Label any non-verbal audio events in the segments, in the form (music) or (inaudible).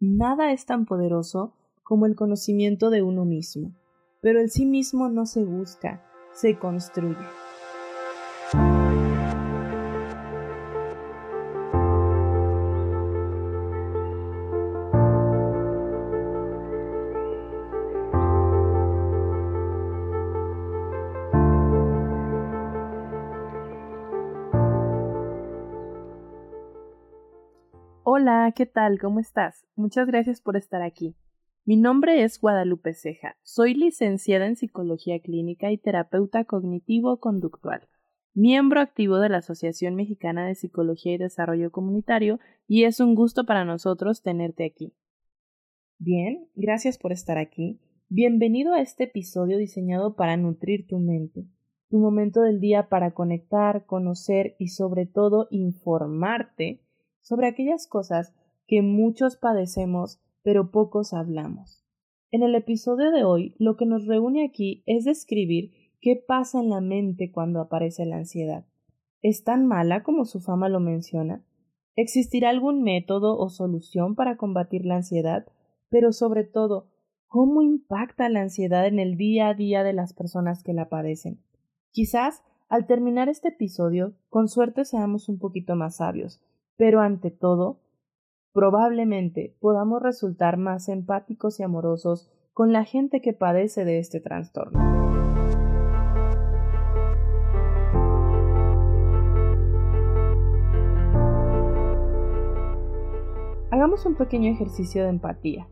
Nada es tan poderoso como el conocimiento de uno mismo, pero el sí mismo no se busca, se construye. Hola, ¿qué tal? ¿Cómo estás? Muchas gracias por estar aquí. Mi nombre es Guadalupe Ceja. Soy licenciada en Psicología Clínica y terapeuta cognitivo-conductual, miembro activo de la Asociación Mexicana de Psicología y Desarrollo Comunitario, y es un gusto para nosotros tenerte aquí. Bien, gracias por estar aquí. Bienvenido a este episodio diseñado para nutrir tu mente, tu momento del día para conectar, conocer y sobre todo informarte sobre aquellas cosas que muchos padecemos pero pocos hablamos. En el episodio de hoy lo que nos reúne aquí es describir qué pasa en la mente cuando aparece la ansiedad. ¿Es tan mala como su fama lo menciona? ¿Existirá algún método o solución para combatir la ansiedad? Pero sobre todo, ¿cómo impacta la ansiedad en el día a día de las personas que la padecen? Quizás, al terminar este episodio, con suerte seamos un poquito más sabios, pero ante todo, probablemente podamos resultar más empáticos y amorosos con la gente que padece de este trastorno. Hagamos un pequeño ejercicio de empatía.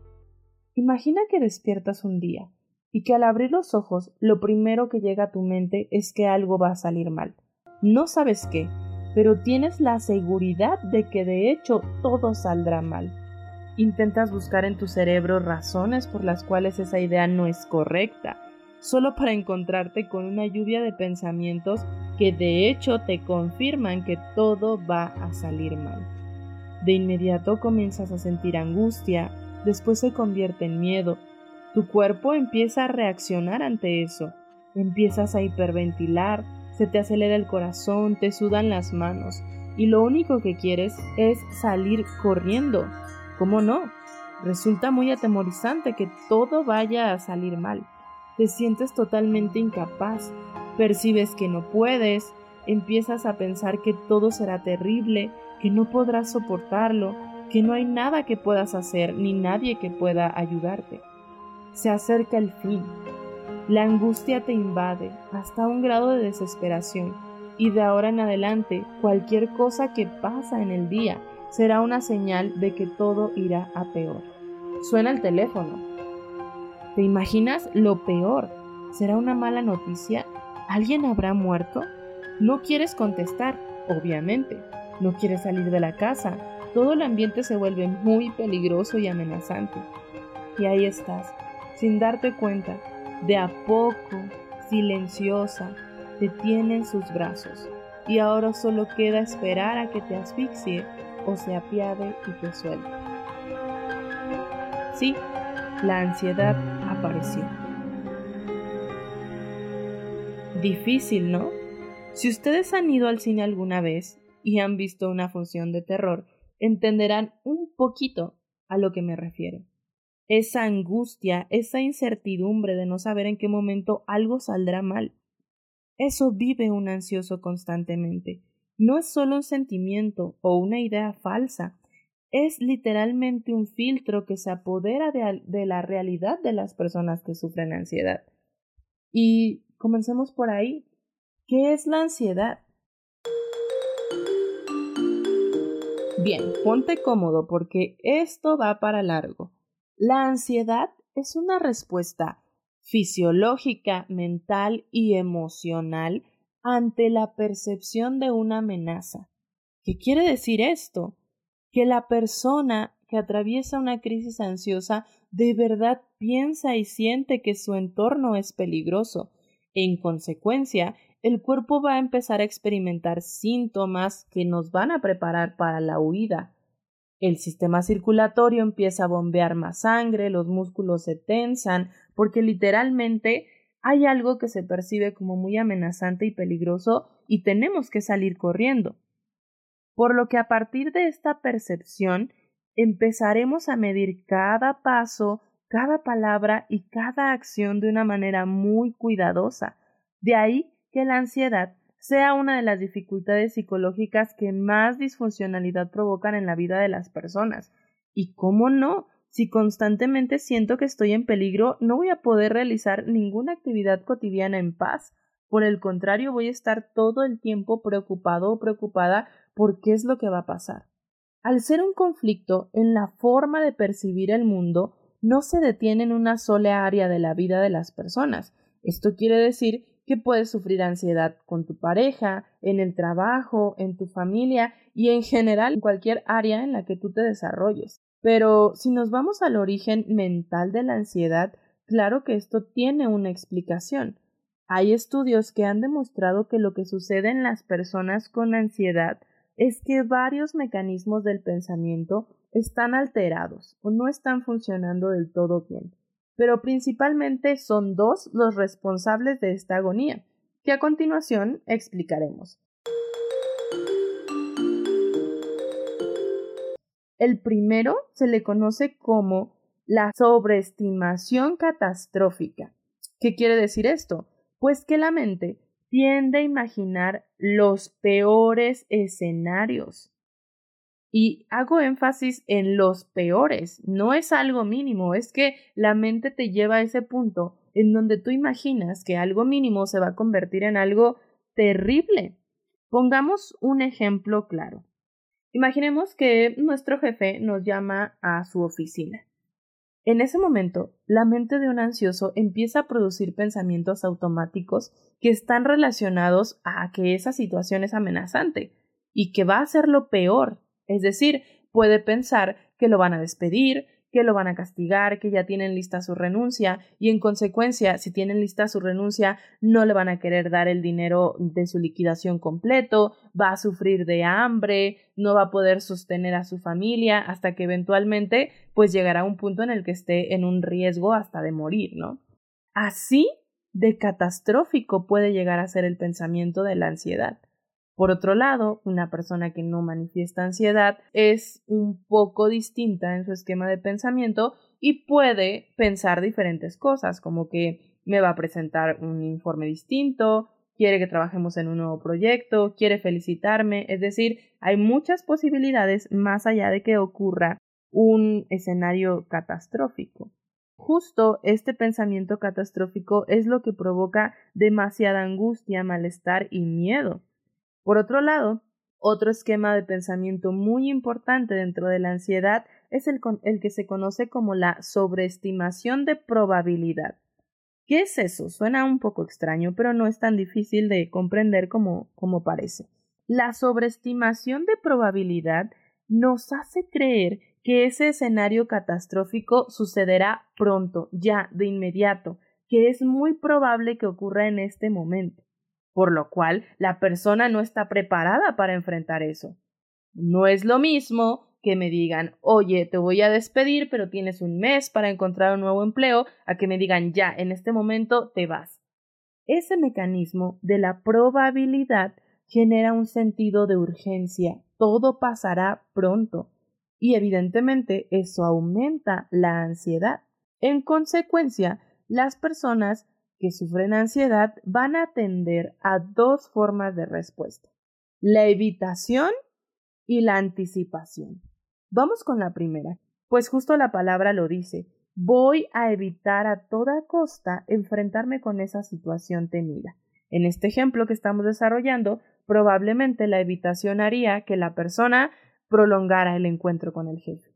Imagina que despiertas un día y que al abrir los ojos lo primero que llega a tu mente es que algo va a salir mal. No sabes qué, pero tienes la seguridad de que de hecho todo saldrá mal. Intentas buscar en tu cerebro razones por las cuales esa idea no es correcta, solo para encontrarte con una lluvia de pensamientos que de hecho te confirman que todo va a salir mal. De inmediato comienzas a sentir angustia, después se convierte en miedo, tu cuerpo empieza a reaccionar ante eso, empiezas a hiperventilar, se te acelera el corazón, te sudan las manos y lo único que quieres es salir corriendo. ¿Cómo no? Resulta muy atemorizante que todo vaya a salir mal. Te sientes totalmente incapaz, percibes que no puedes, empiezas a pensar que todo será terrible, que no podrás soportarlo, que no hay nada que puedas hacer ni nadie que pueda ayudarte. Se acerca el fin, la angustia te invade hasta un grado de desesperación y de ahora en adelante cualquier cosa que pasa en el día será una señal de que todo irá a peor. Suena el teléfono. ¿Te imaginas lo peor? ¿Será una mala noticia? ¿Alguien habrá muerto? No quieres contestar, obviamente. No quieres salir de la casa. Todo el ambiente se vuelve muy peligroso y amenazante. Y ahí estás, sin darte cuenta, de a poco, silenciosa, te tiene en sus brazos y ahora solo queda esperar a que te asfixie o se apiade y te suelte. Sí, la ansiedad apareció. Difícil, ¿no? Si ustedes han ido al cine alguna vez y han visto una función de terror, entenderán un poquito a lo que me refiero esa angustia, esa incertidumbre de no saber en qué momento algo saldrá mal. Eso vive un ansioso constantemente. No es solo un sentimiento o una idea falsa, es literalmente un filtro que se apodera de, de, la realidad de las personas que sufren ansiedad. Y comencemos por ahí. ¿Qué es la ansiedad? Bien, ponte cómodo porque esto va para largo. La ansiedad es una respuesta fisiológica, mental y emocional ante la percepción de una amenaza. ¿Qué quiere decir esto? Que la persona que atraviesa una crisis ansiosa de verdad piensa y siente que su entorno es peligroso. En consecuencia, el cuerpo va a empezar a experimentar síntomas que nos van a preparar para la huida. El sistema circulatorio empieza a bombear más sangre, los músculos se tensan, porque literalmente hay algo que se percibe como muy amenazante y peligroso y tenemos que salir corriendo. Por lo que a partir de esta percepción, empezaremos a medir cada paso, cada palabra y cada acción de una manera muy cuidadosa. De ahí que la ansiedad sea una de las dificultades psicológicas que más disfuncionalidad provocan en la vida de las personas. Y cómo no, si constantemente siento que estoy en peligro, no voy a poder realizar ninguna actividad cotidiana en paz. Por el contrario, voy a estar todo el tiempo preocupado o preocupada por qué es lo que va a pasar. Al ser un conflicto en la forma de percibir el mundo, no se detiene en una sola área de la vida de las personas. Esto quiere decir que puedes sufrir ansiedad con tu pareja, en el trabajo, en tu familia y en general en cualquier área en la que tú te desarrolles. Pero si nos vamos al origen mental de la ansiedad, claro que esto tiene una explicación. Hay estudios que han demostrado que lo que sucede en las personas con ansiedad es que varios mecanismos del pensamiento están alterados o no están funcionando del todo bien, pero principalmente son dos los responsables de esta agonía, que a continuación explicaremos. El primero se le conoce como la sobreestimación catastrófica. ¿Qué quiere decir esto? Pues que la mente tiende a imaginar los peores escenarios. Y hago énfasis en los peores, no es algo mínimo, es que la mente te lleva a ese punto en donde tú imaginas que algo mínimo se va a convertir en algo terrible. Pongamos un ejemplo claro. Imaginemos que nuestro jefe nos llama a su oficina. En ese momento, la mente de un ansioso empieza a producir pensamientos automáticos que están relacionados a que esa situación es amenazante y que va a ser lo peor. Es decir, puede pensar que lo van a despedir, que lo van a castigar, que ya tienen lista su renuncia y en consecuencia, si tienen lista su renuncia, no le van a querer dar el dinero de su liquidación completo, va a sufrir de hambre, no va a poder sostener a su familia hasta que eventualmente pues llegará a un punto en el que esté en un riesgo hasta de morir, ¿no? Así de catastrófico puede llegar a ser el pensamiento de la ansiedad. Por otro lado, una persona que no manifiesta ansiedad es un poco distinta en su esquema de pensamiento y puede pensar diferentes cosas, como que me va a presentar un informe distinto, quiere que trabajemos en un nuevo proyecto, quiere felicitarme, es decir, hay muchas posibilidades más allá de que ocurra un escenario catastrófico. Justo este pensamiento catastrófico es lo que provoca demasiada angustia, malestar y miedo. Por otro lado, otro esquema de pensamiento muy importante dentro de la ansiedad es el, que se conoce como la sobreestimación de probabilidad. ¿Qué es eso? Suena un poco extraño, pero no es tan difícil de comprender como, como parece. La sobreestimación de probabilidad nos hace creer que ese escenario catastrófico sucederá pronto, ya, de inmediato, que es muy probable que ocurra en este momento por lo cual la persona no está preparada para enfrentar eso. No es lo mismo que me digan, oye, te voy a despedir, pero tienes un mes para encontrar un nuevo empleo, a que me digan, ya, en este momento te vas. Ese mecanismo de la probabilidad genera un sentido de urgencia, todo pasará pronto, y evidentemente eso aumenta la ansiedad. En consecuencia, las personas que sufren ansiedad van a atender a dos formas de respuesta, la evitación y la anticipación. Vamos con la primera, pues justo la palabra lo dice, voy a evitar a toda costa enfrentarme con esa situación temida. En este ejemplo que estamos desarrollando, probablemente la evitación haría que la persona prolongara el encuentro con el jefe.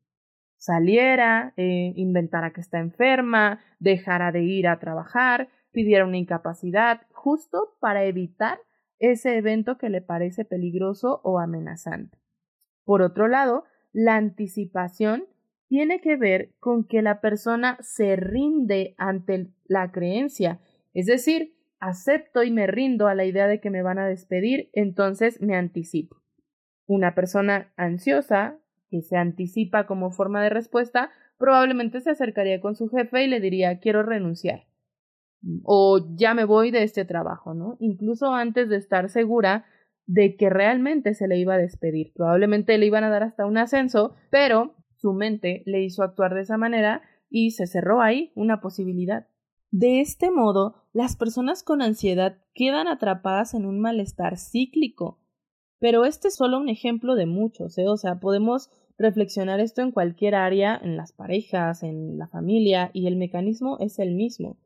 Saliera, eh, inventara que está enferma, dejara de ir a trabajar, pidiera una incapacidad justo para evitar ese evento que le parece peligroso o amenazante. Por otro lado, la anticipación tiene que ver con que la persona se rinde ante la creencia, es decir, acepto y me rindo a la idea de que me van a despedir, entonces me anticipo. Una persona ansiosa que se anticipa como forma de respuesta probablemente se acercaría con su jefe y le diría quiero renunciar o ya me voy de este trabajo, ¿no? Incluso antes de estar segura de que realmente se le iba a despedir. Probablemente le iban a dar hasta un ascenso, pero su mente le hizo actuar de esa manera y se cerró ahí una posibilidad. De este modo, las personas con ansiedad quedan atrapadas en un malestar cíclico. Pero este es solo un ejemplo de muchos, ¿eh? o sea, podemos reflexionar esto en cualquier área, en las parejas, en la familia, y el mecanismo es el mismo.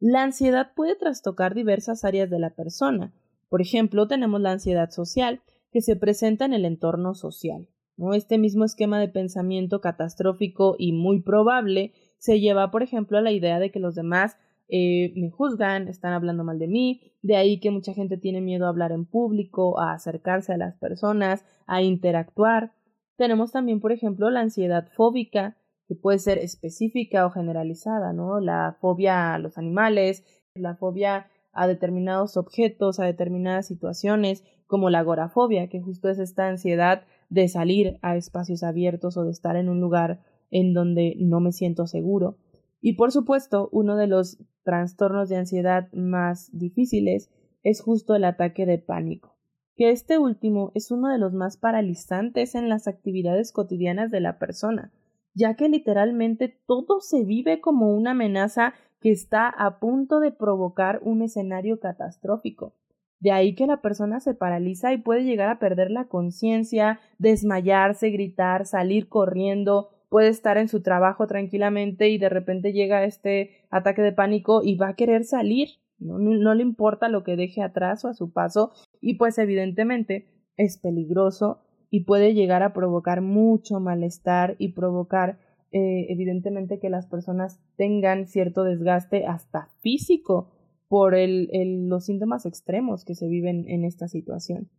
La ansiedad puede trastocar diversas áreas de la persona. Por ejemplo, tenemos la ansiedad social, que se presenta en el entorno social. Este mismo esquema de pensamiento catastrófico y muy probable se lleva, por ejemplo, a la idea de que los demás eh, me juzgan, están hablando mal de mí, de ahí que mucha gente tiene miedo a hablar en público, a acercarse a las personas, a interactuar. Tenemos también, por ejemplo, la ansiedad fóbica, que puede ser específica o generalizada, ¿no? La fobia a los animales, la fobia a determinados objetos, a determinadas situaciones, como la agorafobia, que justo es esta ansiedad de salir a espacios abiertos o de estar en un lugar en donde no me siento seguro. Y por supuesto, uno de los trastornos de ansiedad más difíciles es justo el ataque de pánico, que este último es uno de los más paralizantes en las actividades cotidianas de la persona, ya que literalmente todo se vive como una amenaza que está a punto de provocar un escenario catastrófico. De ahí que la persona se paraliza y puede llegar a perder la conciencia, desmayarse, gritar, salir corriendo, puede estar en su trabajo tranquilamente y de repente llega este ataque de pánico y va a querer salir. No, no le importa lo que deje atrás o a su paso y pues evidentemente es peligroso y puede llegar a provocar mucho malestar y provocar eh, evidentemente que las personas tengan cierto desgaste hasta físico por el, los síntomas extremos que se viven en esta situación.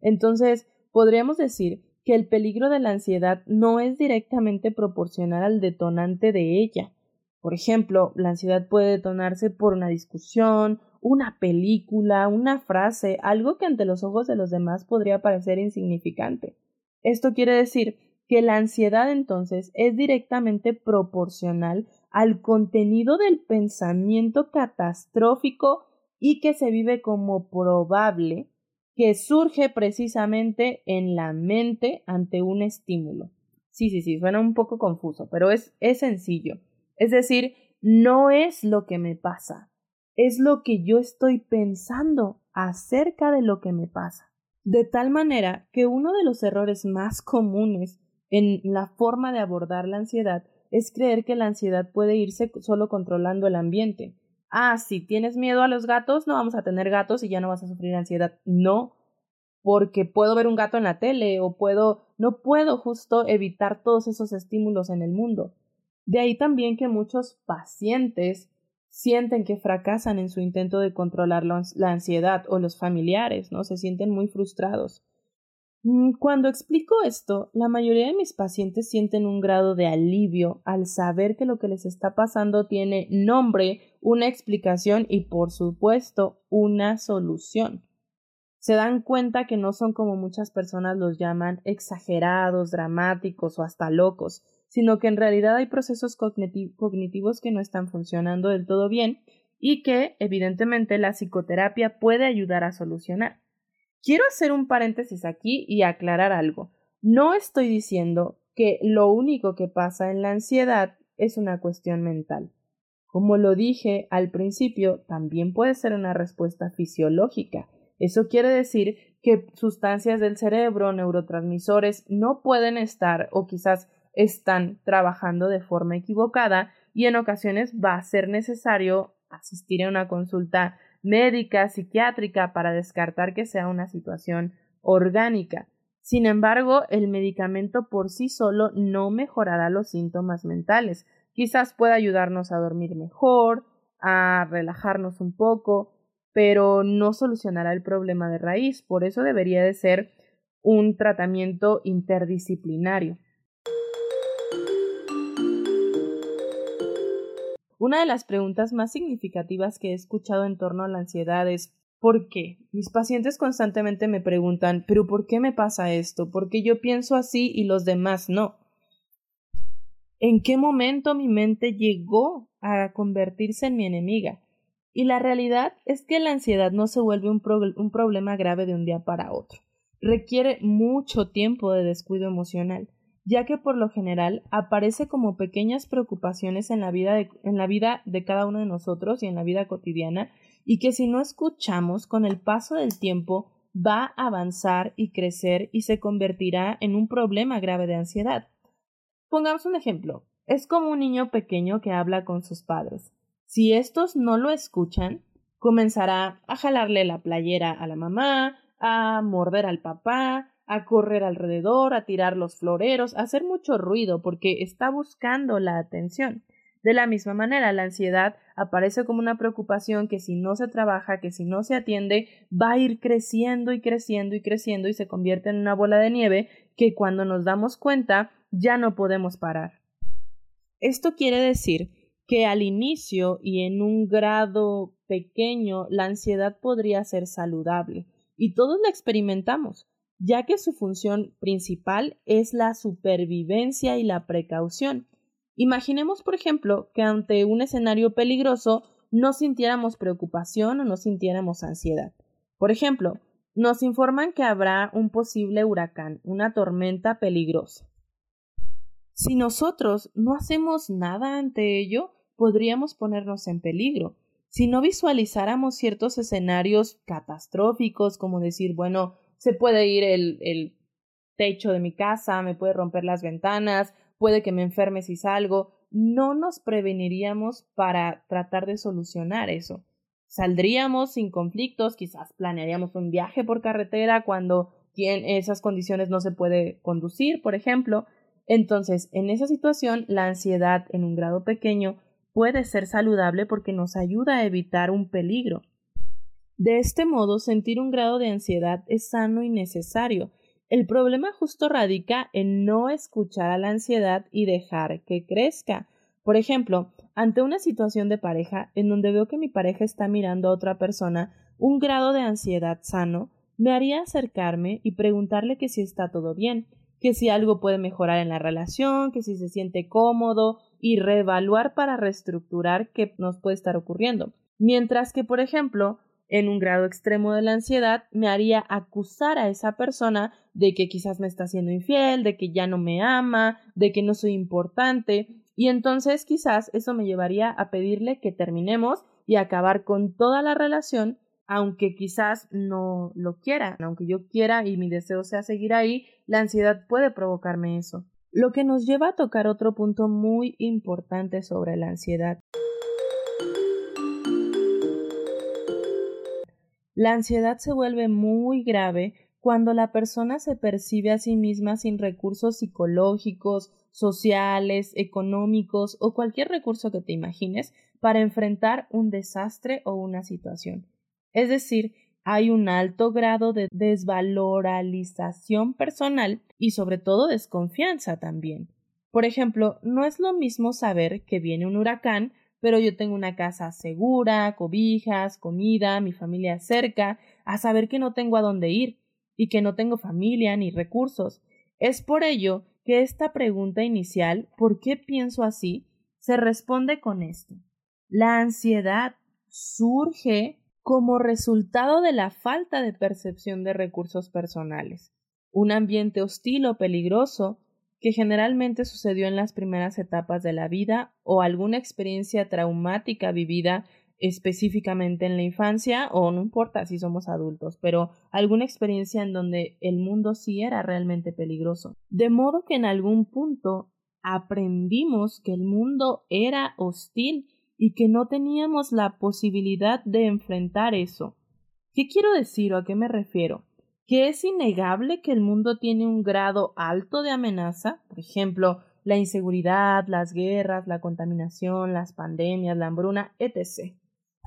Entonces, podríamos decir que el peligro de la ansiedad no es directamente proporcional al detonante de ella. Por ejemplo, la ansiedad puede detonarse por una discusión, una película, una frase, algo que ante los ojos de los demás podría parecer insignificante. Esto quiere decir que la ansiedad entonces es directamente proporcional al contenido del pensamiento catastrófico y que se vive como probable que surge precisamente en la mente ante un estímulo. Sí, sí, sí, suena un poco confuso, pero es, es sencillo. Es decir, no es lo que me pasa, es lo que yo estoy pensando acerca de lo que me pasa. De tal manera que uno de los errores más comunes en la forma de abordar la ansiedad es creer que la ansiedad puede irse solo controlando el ambiente. Ah, si tienes miedo a los gatos, no vamos a tener gatos y ya no vas a sufrir ansiedad. No, porque puedo ver un gato en la tele o puedo, no puedo justo evitar todos esos estímulos en el mundo. De ahí también que muchos pacientes sienten que fracasan en su intento de controlar la ansiedad o los familiares, ¿no? Se sienten muy frustrados. Mm, cuando explico esto, la mayoría de mis pacientes sienten un grado de alivio al saber que lo que les está pasando tiene nombre, una explicación y, por supuesto, una solución. Se dan cuenta que no son como muchas personas los llaman exagerados, dramáticos o hasta locos, sino que en realidad hay procesos cognitivos que no están funcionando del todo bien y que, evidentemente, la psicoterapia puede ayudar a solucionar. Quiero hacer un paréntesis aquí y aclarar algo. No estoy diciendo que lo único que pasa en la ansiedad es una cuestión mental. Como lo dije al principio, también puede ser una respuesta fisiológica. Eso quiere decir que sustancias del cerebro, neurotransmisores, no pueden estar o quizás están trabajando de forma equivocada y en ocasiones va a ser necesario asistir a una consulta médica, psiquiátrica, para descartar que sea una situación orgánica. Sin embargo, el medicamento por sí solo no mejorará los síntomas mentales. Quizás pueda ayudarnos a dormir mejor, a relajarnos un poco, pero no solucionará el problema de raíz. Por eso debería de ser un tratamiento interdisciplinario. Una de las preguntas más significativas que he escuchado en torno a la ansiedad es ¿por qué? Mis pacientes constantemente me preguntan ¿pero por qué me pasa esto? ¿Por qué yo pienso así y los demás no? ¿En qué momento mi mente llegó a convertirse en mi enemiga? Y la realidad es que la ansiedad no se vuelve un, un problema grave de un día para otro. requiere mucho tiempo de descuido emocional, ya que por lo general aparece como pequeñas preocupaciones en la vida de, en la vida de cada uno de nosotros y en la vida cotidiana, y que si no escuchamos con el paso del tiempo va a avanzar y crecer y se convertirá en un problema grave de ansiedad. Pongamos un ejemplo. Es como un niño pequeño que habla con sus padres. Si estos no lo escuchan, comenzará a jalarle la playera a la mamá, a morder al papá, a correr alrededor, a tirar los floreros, a hacer mucho ruido porque está buscando la atención. De la misma manera, la ansiedad aparece como una preocupación que si no se trabaja, que si no se atiende, va a ir creciendo y creciendo y creciendo y se convierte en una bola de nieve que cuando nos damos cuenta ya no podemos parar. Esto quiere decir que al inicio y en un grado pequeño la ansiedad podría ser saludable y todos la experimentamos, ya que su función principal es la supervivencia y la precaución Imaginemos, por ejemplo, que ante un escenario peligroso no sintiéramos preocupación o no sintiéramos ansiedad. Por ejemplo, nos informan que habrá un posible huracán, una tormenta peligrosa. Si nosotros no hacemos nada ante ello, podríamos ponernos en peligro. Si no visualizáramos ciertos escenarios catastróficos, como decir, bueno, se puede ir el, el techo de mi casa, me puede romper las ventanas, puede que me enferme si salgo, no nos preveniríamos para tratar de solucionar eso. Saldríamos sin conflictos, quizás planearíamos un viaje por carretera cuando en esas condiciones no se puede conducir, por ejemplo. Entonces, en esa situación, la ansiedad en un grado pequeño puede ser saludable porque nos ayuda a evitar un peligro. De este modo, sentir un grado de ansiedad es sano y necesario, el problema justo radica en no escuchar a la ansiedad y dejar que crezca. Por ejemplo, ante una situación de pareja en donde veo que mi pareja está mirando a otra persona, un grado de ansiedad sano me haría acercarme y preguntarle que si está todo bien, que si algo puede mejorar en la relación, que si se siente cómodo y reevaluar para reestructurar qué nos puede estar ocurriendo. Mientras que, por ejemplo, en un grado extremo de la ansiedad me haría acusar a esa persona de que quizás me está haciendo infiel, de que ya no me ama, de que no soy importante, y entonces quizás eso me llevaría a pedirle que terminemos y acabar con toda la relación, aunque quizás no lo quiera, aunque yo quiera y mi deseo sea seguir ahí, la ansiedad puede provocarme eso. Lo que nos lleva a tocar otro punto muy importante sobre la ansiedad. La ansiedad se vuelve muy grave cuando la persona se percibe a sí misma sin recursos psicológicos, sociales, económicos o cualquier recurso que te imagines para enfrentar un desastre o una situación. Es decir, hay un alto grado de desvaloralización personal y sobre todo desconfianza también. Por ejemplo, no es lo mismo saber que viene un huracán pero yo tengo una casa segura, cobijas, comida, mi familia cerca, a saber que no tengo a dónde ir y que no tengo familia ni recursos. Es por ello que esta pregunta inicial, ¿por qué pienso así?, se responde con esto. La ansiedad surge como resultado de la falta de percepción de recursos personales. Un ambiente hostil o peligroso que generalmente sucedió en las primeras etapas de la vida o alguna experiencia traumática vivida específicamente en la infancia o no importa si somos adultos, pero alguna experiencia en donde el mundo sí era realmente peligroso. De modo que en algún punto aprendimos que el mundo era hostil y que no teníamos la posibilidad de enfrentar eso. ¿Qué quiero decir o a qué me refiero? Que es innegable que el mundo tiene un grado alto de amenaza, por ejemplo, la inseguridad, las guerras, la contaminación, las pandemias, la hambruna, etc.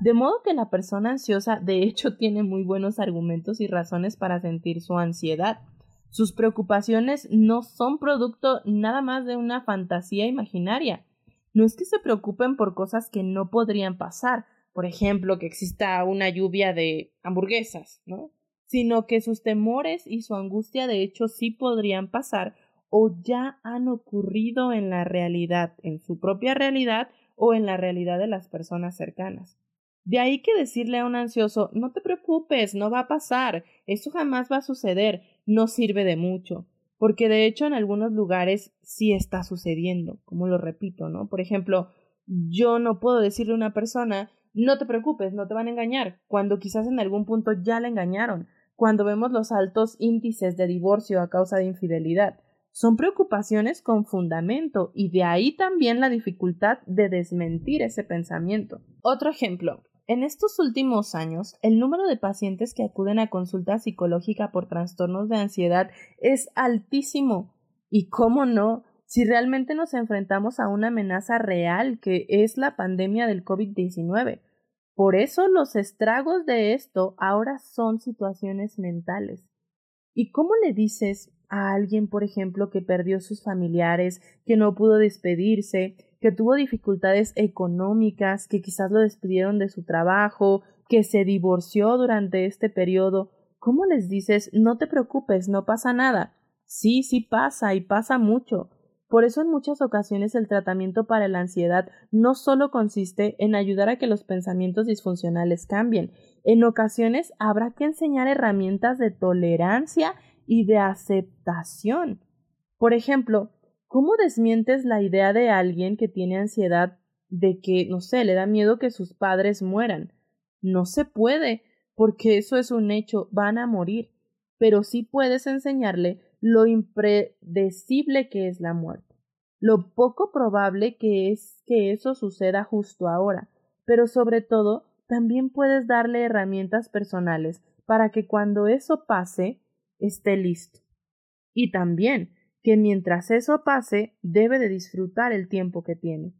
De modo que la persona ansiosa de hecho (laughs) tiene muy buenos argumentos y razones para sentir su ansiedad. Sus preocupaciones no son producto nada más de una fantasía imaginaria. No es que se preocupen por cosas que no podrían pasar, por ejemplo, que exista una lluvia de hamburguesas, ¿no? Sino que sus temores y su angustia de hecho sí podrían pasar o ya han ocurrido en la realidad, en su propia realidad o en la realidad de las personas cercanas. De ahí que decirle a un ansioso no te preocupes, no va a pasar, eso jamás va a suceder, no sirve de mucho, porque de hecho en algunos lugares sí está sucediendo, como lo repito, ¿no? Por ejemplo, yo no puedo decirle a una persona no te preocupes, no te van a engañar, cuando quizás en algún punto ya la engañaron, cuando vemos los altos índices de divorcio a causa de infidelidad. Son preocupaciones con fundamento y de ahí también la dificultad de desmentir ese pensamiento. Otro ejemplo. En estos últimos años, el número de pacientes que acuden a consulta psicológica por trastornos de ansiedad es altísimo. Y cómo no, si realmente nos enfrentamos a una amenaza real que es la pandemia del COVID-19. Por eso los estragos de esto ahora son situaciones mentales. ¿Y cómo le dices a alguien, por ejemplo, que perdió sus familiares, que no pudo despedirse, que tuvo dificultades económicas, que quizás lo despidieron de su trabajo, que se divorció durante este periodo? ¿Cómo les dices no te preocupes, no pasa nada? Sí, sí pasa y pasa mucho. Por eso en muchas ocasiones el tratamiento para la ansiedad no solo consiste en ayudar a que los pensamientos disfuncionales cambien, en ocasiones habrá que enseñar herramientas de tolerancia y de aceptación. Por ejemplo, ¿cómo desmientes la idea de alguien que tiene ansiedad de que, no sé, le da miedo que sus padres mueran? No se puede, porque eso es un hecho, van a morir, pero sí puedes enseñarle lo impredecible que es la muerte, lo poco probable que es que eso suceda justo ahora, pero sobre todo también puedes darle herramientas personales para que cuando eso pase esté listo. Y también que mientras eso pase debe de disfrutar el tiempo que tiene.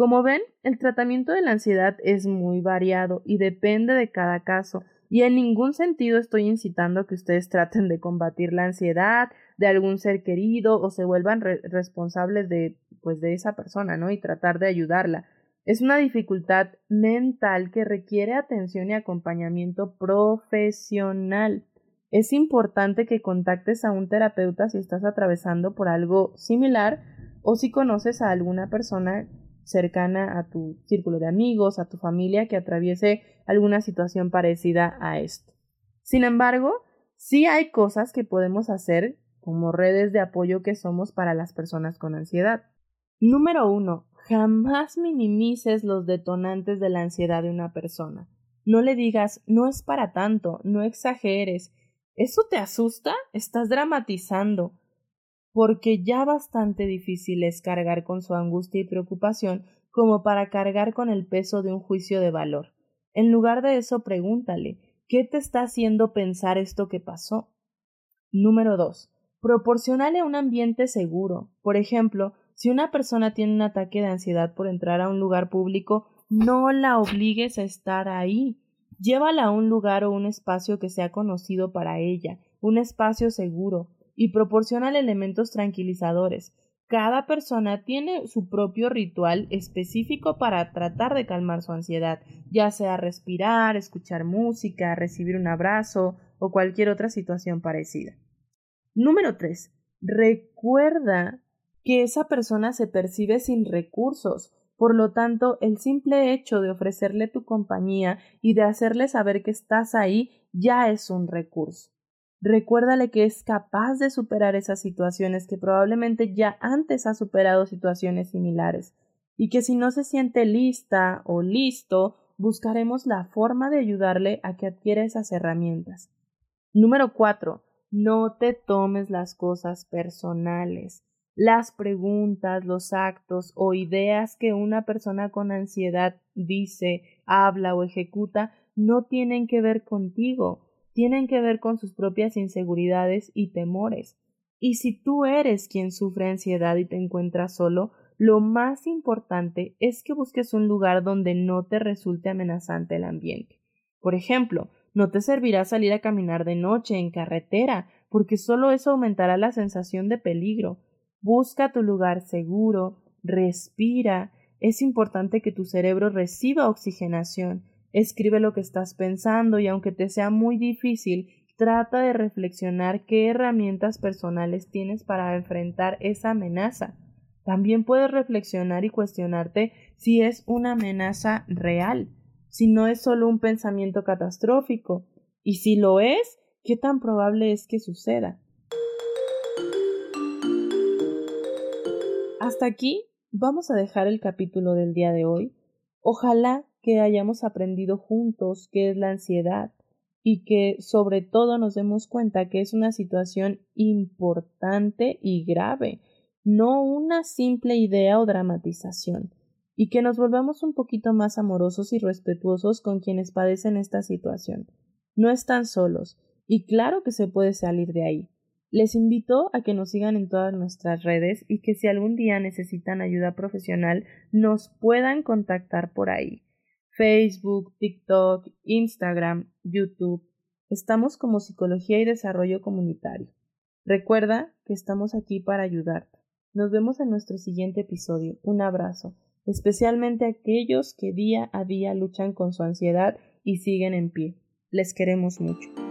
Como ven, el tratamiento de la ansiedad es muy variado y depende de cada caso, y en ningún sentido estoy incitando a que ustedes traten de combatir la ansiedad de algún ser querido o se vuelvan responsables de pues de esa persona, ¿no? y tratar de ayudarla. Es una dificultad mental que requiere atención y acompañamiento profesional. Es importante que contactes a un terapeuta si estás atravesando por algo similar o si conoces a alguna persona cercana a tu círculo de amigos, a tu familia que atraviese alguna situación parecida a esto. Sin embargo, sí hay cosas que podemos hacer como redes de apoyo que somos para las personas con ansiedad. Número uno, jamás minimices los detonantes de la ansiedad de una persona. No le digas no es para tanto, no exageres. ¿Eso te asusta? Estás dramatizando porque ya bastante difícil es cargar con su angustia y preocupación como para cargar con el peso de un juicio de valor. En lugar de eso, pregúntale ¿qué te está haciendo pensar esto que pasó? Número 2. Proporcionale un ambiente seguro. Por ejemplo, si una persona tiene un ataque de ansiedad por entrar a un lugar público, no la obligues a estar ahí. Llévala a un lugar o un espacio que sea conocido para ella, un espacio seguro, y proporcionan elementos tranquilizadores. Cada persona tiene su propio ritual específico para tratar de calmar su ansiedad, ya sea respirar, escuchar música, recibir un abrazo o cualquier otra situación parecida. Número 3. Recuerda que esa persona se percibe sin recursos, por lo tanto, el simple hecho de ofrecerle tu compañía y de hacerle saber que estás ahí ya es un recurso. Recuérdale que es capaz de superar esas situaciones, que probablemente ya antes ha superado situaciones similares, y que si no se siente lista o listo, buscaremos la forma de ayudarle a que adquiera esas herramientas. Número cuatro, no te tomes las cosas personales. Las preguntas, los actos o ideas que una persona con ansiedad dice, habla o ejecuta no tienen que ver contigo tienen que ver con sus propias inseguridades y temores. Y si tú eres quien sufre ansiedad y te encuentras solo, lo más importante es que busques un lugar donde no te resulte amenazante el ambiente. Por ejemplo, no te servirá salir a caminar de noche en carretera, porque solo eso aumentará la sensación de peligro. Busca tu lugar seguro, respira. Es importante que tu cerebro reciba oxigenación Escribe lo que estás pensando y aunque te sea muy difícil, trata de reflexionar qué herramientas personales tienes para enfrentar esa amenaza. También puedes reflexionar y cuestionarte si es una amenaza real. si no es solo un pensamiento catastrófico, y si lo es, ¿qué tan probable es que suceda? Hasta aquí vamos a dejar el capítulo del día de hoy. Ojalá que hayamos aprendido juntos qué es la ansiedad y que sobre todo nos demos cuenta que es una situación importante y grave, no una simple idea o dramatización y que nos volvamos un poquito más amorosos y respetuosos con quienes padecen esta situación. No están solos, y claro que se puede salir de ahí. Les invito a que nos sigan en todas nuestras redes y que si algún día necesitan ayuda profesional nos puedan contactar por ahí. Facebook, TikTok, Instagram, YouTube. Estamos como Psicología y Desarrollo Comunitario. Recuerda que estamos aquí para ayudarte. Nos vemos en nuestro siguiente episodio. Un abrazo especialmente aquellos que día a día luchan con su ansiedad y siguen en pie. Les queremos mucho.